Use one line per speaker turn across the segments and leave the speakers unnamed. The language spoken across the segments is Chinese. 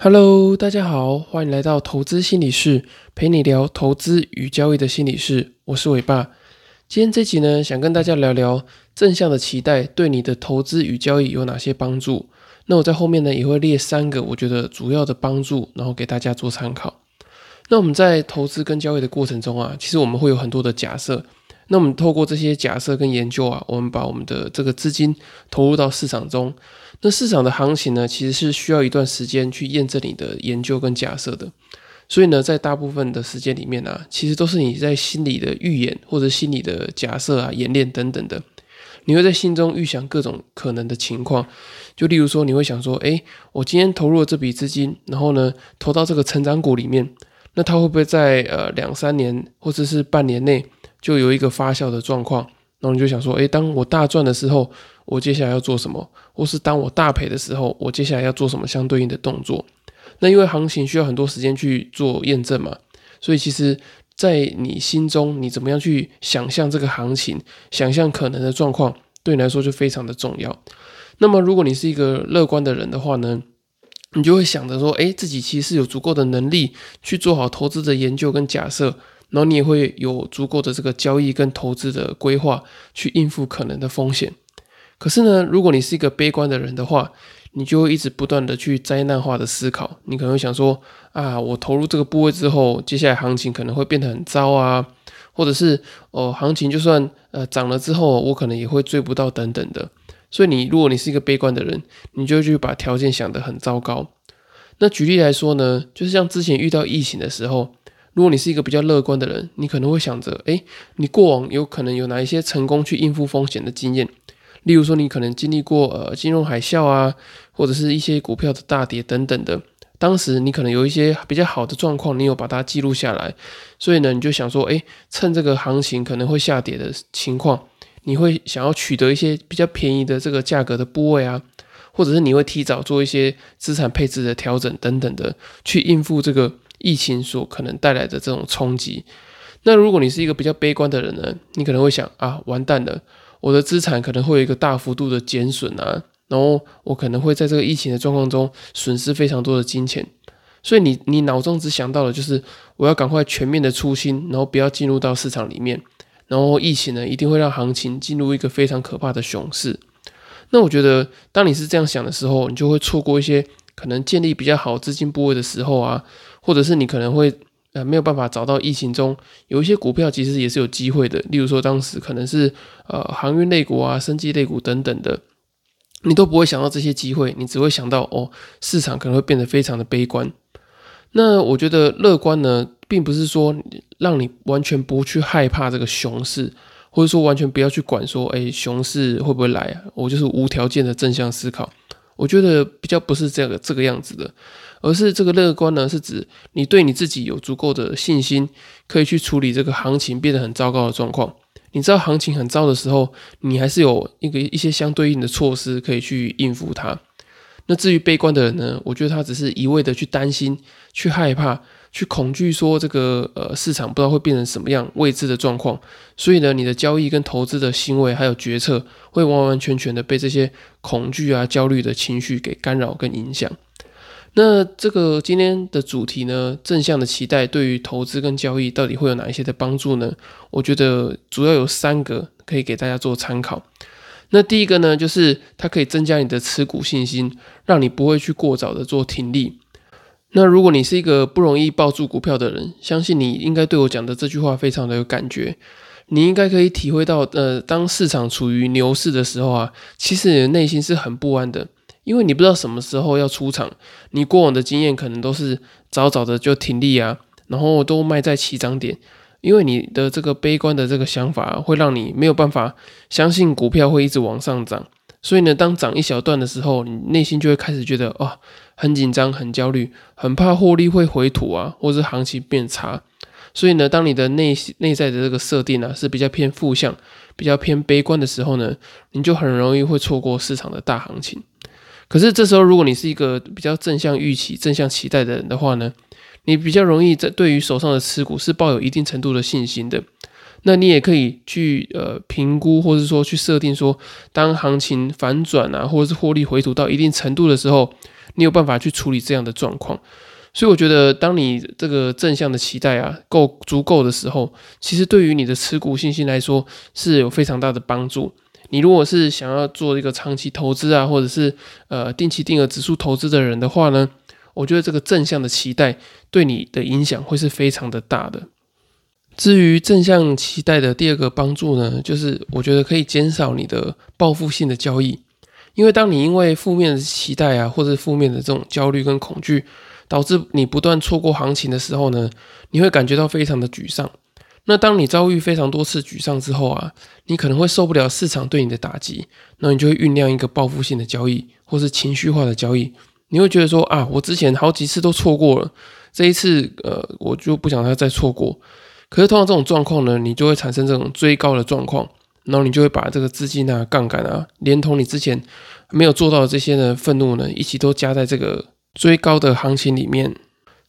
Hello，大家好，欢迎来到投资心理室，陪你聊投资与交易的心理室。我是伟爸。今天这集呢，想跟大家聊聊正向的期待对你的投资与交易有哪些帮助。那我在后面呢，也会列三个我觉得主要的帮助，然后给大家做参考。那我们在投资跟交易的过程中啊，其实我们会有很多的假设。那我们透过这些假设跟研究啊，我们把我们的这个资金投入到市场中。那市场的行情呢，其实是需要一段时间去验证你的研究跟假设的。所以呢，在大部分的时间里面呢，其实都是你在心里的预演或者心里的假设啊、演练等等的。你会在心中预想各种可能的情况，就例如说，你会想说，诶，我今天投入了这笔资金，然后呢，投到这个成长股里面，那它会不会在呃两三年或者是半年内就有一个发酵的状况？然后你就想说，诶，当我大赚的时候。我接下来要做什么，或是当我大赔的时候，我接下来要做什么相对应的动作？那因为行情需要很多时间去做验证嘛，所以其实，在你心中，你怎么样去想象这个行情，想象可能的状况，对你来说就非常的重要。那么，如果你是一个乐观的人的话呢，你就会想着说，诶，自己其实是有足够的能力去做好投资的研究跟假设，然后你也会有足够的这个交易跟投资的规划，去应付可能的风险。可是呢，如果你是一个悲观的人的话，你就会一直不断的去灾难化的思考。你可能会想说啊，我投入这个部位之后，接下来行情可能会变得很糟啊，或者是哦，行情就算呃涨了之后，我可能也会追不到等等的。所以你如果你是一个悲观的人，你就去把条件想得很糟糕。那举例来说呢，就是像之前遇到疫情的时候，如果你是一个比较乐观的人，你可能会想着，诶，你过往有可能有哪一些成功去应付风险的经验。例如说，你可能经历过呃金融海啸啊，或者是一些股票的大跌等等的，当时你可能有一些比较好的状况，你有把它记录下来，所以呢，你就想说，哎，趁这个行情可能会下跌的情况，你会想要取得一些比较便宜的这个价格的部位啊，或者是你会提早做一些资产配置的调整等等的，去应付这个疫情所可能带来的这种冲击。那如果你是一个比较悲观的人呢，你可能会想啊，完蛋了。我的资产可能会有一个大幅度的减损啊，然后我可能会在这个疫情的状况中损失非常多的金钱，所以你你脑中只想到的就是我要赶快全面的出清，然后不要进入到市场里面，然后疫情呢一定会让行情进入一个非常可怕的熊市。那我觉得当你是这样想的时候，你就会错过一些可能建立比较好资金部位的时候啊，或者是你可能会。呃，没有办法找到疫情中有一些股票，其实也是有机会的。例如说，当时可能是呃航运类股啊、生技类股等等的，你都不会想到这些机会，你只会想到哦，市场可能会变得非常的悲观。那我觉得乐观呢，并不是说让你完全不去害怕这个熊市，或者说完全不要去管说，哎，熊市会不会来啊？我就是无条件的正向思考。我觉得比较不是这个这个样子的，而是这个乐观呢，是指你对你自己有足够的信心，可以去处理这个行情变得很糟糕的状况。你知道行情很糟的时候，你还是有一个一些相对应的措施可以去应付它。那至于悲观的人呢，我觉得他只是一味的去担心、去害怕。去恐惧说这个呃市场不知道会变成什么样未知的状况，所以呢，你的交易跟投资的行为还有决策会完完全全的被这些恐惧啊、焦虑的情绪给干扰跟影响。那这个今天的主题呢，正向的期待对于投资跟交易到底会有哪一些的帮助呢？我觉得主要有三个可以给大家做参考。那第一个呢，就是它可以增加你的持股信心，让你不会去过早的做停利。那如果你是一个不容易抱住股票的人，相信你应该对我讲的这句话非常的有感觉。你应该可以体会到，呃，当市场处于牛市的时候啊，其实你的内心是很不安的，因为你不知道什么时候要出场。你过往的经验可能都是早早的就停利啊，然后都卖在起涨点，因为你的这个悲观的这个想法会让你没有办法相信股票会一直往上涨。所以呢，当涨一小段的时候，你内心就会开始觉得哦，很紧张、很焦虑，很怕获利会回吐啊，或者行情变差。所以呢，当你的内内在的这个设定啊是比较偏负向、比较偏悲观的时候呢，你就很容易会错过市场的大行情。可是这时候，如果你是一个比较正向预期、正向期待的人的话呢，你比较容易在对于手上的持股是抱有一定程度的信心的。那你也可以去呃评估，或者说去设定说，当行情反转啊，或者是获利回吐到一定程度的时候，你有办法去处理这样的状况。所以我觉得，当你这个正向的期待啊够足够的时候，其实对于你的持股信心来说是有非常大的帮助。你如果是想要做一个长期投资啊，或者是呃定期定额指数投资的人的话呢，我觉得这个正向的期待对你的影响会是非常的大的。至于正向期待的第二个帮助呢，就是我觉得可以减少你的报复性的交易，因为当你因为负面的期待啊，或者负面的这种焦虑跟恐惧，导致你不断错过行情的时候呢，你会感觉到非常的沮丧。那当你遭遇非常多次沮丧之后啊，你可能会受不了市场对你的打击，那你就会酝酿一个报复性的交易，或是情绪化的交易。你会觉得说啊，我之前好几次都错过了，这一次呃，我就不想要再错过。可是通常这种状况呢，你就会产生这种追高的状况，然后你就会把这个资金啊、杠杆啊，连同你之前没有做到的这些呢愤怒呢，一起都加在这个追高的行情里面。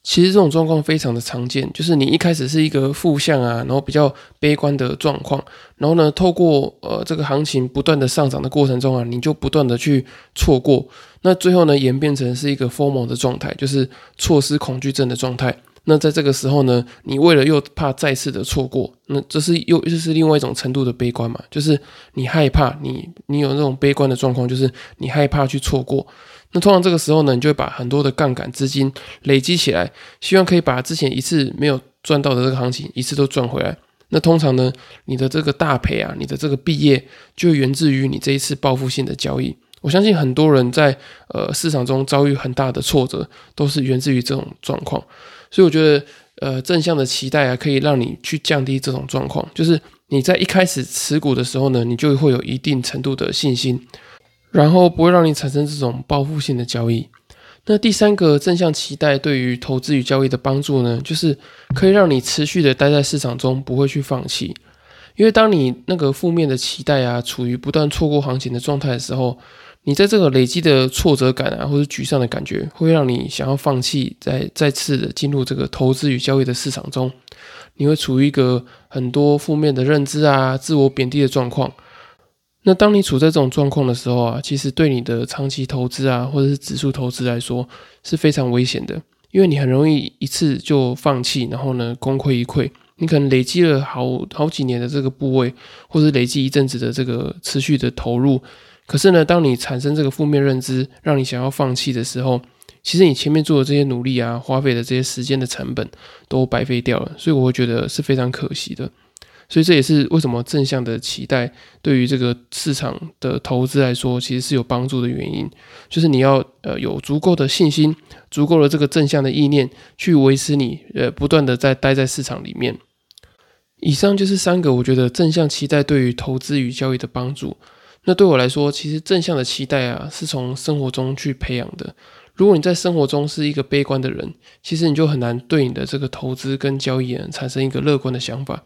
其实这种状况非常的常见，就是你一开始是一个负向啊，然后比较悲观的状况，然后呢，透过呃这个行情不断的上涨的过程中啊，你就不断的去错过，那最后呢演变成是一个 formal 的状态，就是错失恐惧症的状态。那在这个时候呢，你为了又怕再次的错过，那这是又又是另外一种程度的悲观嘛？就是你害怕，你你有那种悲观的状况，就是你害怕去错过。那通常这个时候呢，你就会把很多的杠杆资金累积起来，希望可以把之前一次没有赚到的这个行情一次都赚回来。那通常呢，你的这个大赔啊，你的这个毕业就源自于你这一次报复性的交易。我相信很多人在呃市场中遭遇很大的挫折，都是源自于这种状况。所以我觉得，呃，正向的期待啊，可以让你去降低这种状况。就是你在一开始持股的时候呢，你就会有一定程度的信心，然后不会让你产生这种报复性的交易。那第三个正向期待对于投资与交易的帮助呢，就是可以让你持续的待在市场中，不会去放弃。因为当你那个负面的期待啊，处于不断错过行情的状态的时候，你在这个累积的挫折感啊，或者沮丧的感觉，会让你想要放弃，再再次的进入这个投资与交易的市场中，你会处于一个很多负面的认知啊、自我贬低的状况。那当你处在这种状况的时候啊，其实对你的长期投资啊，或者是指数投资来说是非常危险的，因为你很容易一次就放弃，然后呢功亏一篑。你可能累积了好好几年的这个部位，或者累积一阵子的这个持续的投入。可是呢，当你产生这个负面认知，让你想要放弃的时候，其实你前面做的这些努力啊，花费的这些时间的成本都白费掉了，所以我会觉得是非常可惜的。所以这也是为什么正向的期待对于这个市场的投资来说，其实是有帮助的原因，就是你要呃有足够的信心，足够的这个正向的意念，去维持你呃不断的在待在市场里面。以上就是三个我觉得正向期待对于投资与交易的帮助。那对我来说，其实正向的期待啊，是从生活中去培养的。如果你在生活中是一个悲观的人，其实你就很难对你的这个投资跟交易产生一个乐观的想法。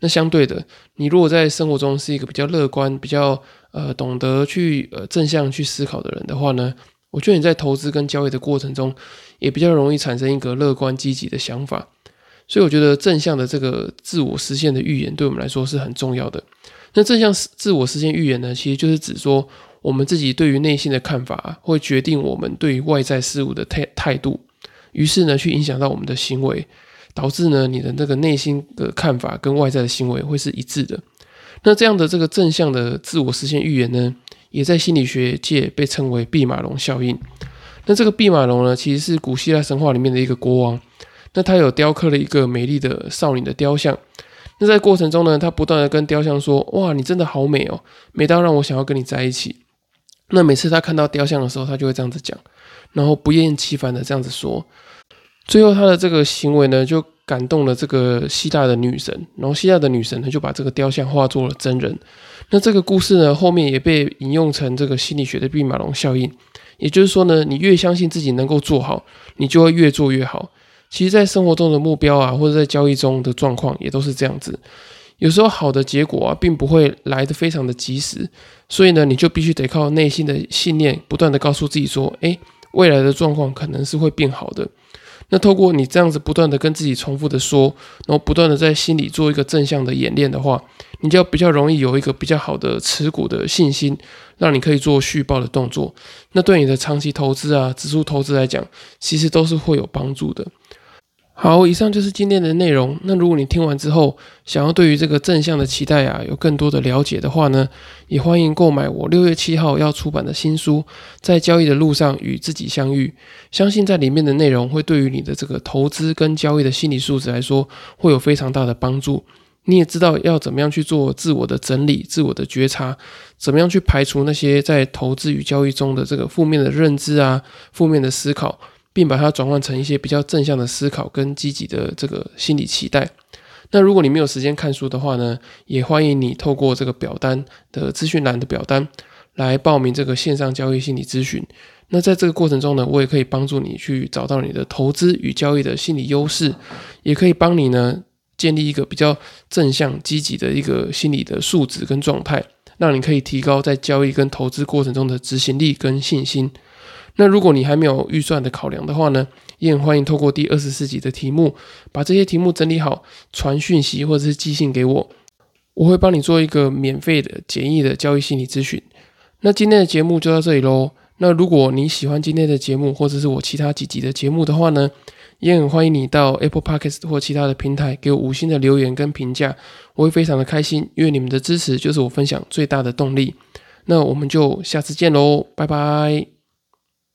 那相对的，你如果在生活中是一个比较乐观、比较呃懂得去呃正向去思考的人的话呢，我觉得你在投资跟交易的过程中，也比较容易产生一个乐观积极的想法。所以我觉得正向的这个自我实现的预言，对我们来说是很重要的。那正向自我实现预言呢，其实就是指说，我们自己对于内心的看法，会决定我们对于外在事物的态态度，于是呢，去影响到我们的行为，导致呢，你的那个内心的看法跟外在的行为会是一致的。那这样的这个正向的自我实现预言呢，也在心理学界被称为毕马龙效应。那这个毕马龙呢，其实是古希腊神话里面的一个国王，那他有雕刻了一个美丽的少女的雕像。那在过程中呢，他不断的跟雕像说：“哇，你真的好美哦，美到让我想要跟你在一起。”那每次他看到雕像的时候，他就会这样子讲，然后不厌其烦的这样子说。最后他的这个行为呢，就感动了这个希腊的女神，然后希腊的女神呢，就把这个雕像化作了真人。那这个故事呢，后面也被引用成这个心理学的毕马龙效应，也就是说呢，你越相信自己能够做好，你就会越做越好。其实，在生活中的目标啊，或者在交易中的状况，也都是这样子。有时候好的结果啊，并不会来的非常的及时，所以呢，你就必须得靠内心的信念，不断的告诉自己说：“哎，未来的状况可能是会变好的。那透过你这样子不断的跟自己重复的说，然后不断的在心里做一个正向的演练的话，你就比较容易有一个比较好的持股的信心，让你可以做续报的动作。那对你的长期投资啊，指数投资来讲，其实都是会有帮助的。好，以上就是今天的内容。那如果你听完之后，想要对于这个正向的期待啊，有更多的了解的话呢，也欢迎购买我六月七号要出版的新书《在交易的路上与自己相遇》。相信在里面的内容会对于你的这个投资跟交易的心理素质来说，会有非常大的帮助。你也知道要怎么样去做自我的整理、自我的觉察，怎么样去排除那些在投资与交易中的这个负面的认知啊、负面的思考。并把它转换成一些比较正向的思考跟积极的这个心理期待。那如果你没有时间看书的话呢，也欢迎你透过这个表单的资讯栏的表单来报名这个线上交易心理咨询。那在这个过程中呢，我也可以帮助你去找到你的投资与交易的心理优势，也可以帮你呢建立一个比较正向积极的一个心理的素质跟状态，让你可以提高在交易跟投资过程中的执行力跟信心。那如果你还没有预算的考量的话呢，也很欢迎透过第二十四集的题目，把这些题目整理好，传讯息或者是寄信给我，我会帮你做一个免费的简易的交易心理咨询。那今天的节目就到这里喽。那如果你喜欢今天的节目，或者是我其他几集的节目的话呢，也很欢迎你到 Apple Podcast 或其他的平台给我五星的留言跟评价，我会非常的开心，因为你们的支持就是我分享最大的动力。那我们就下次见喽，拜拜。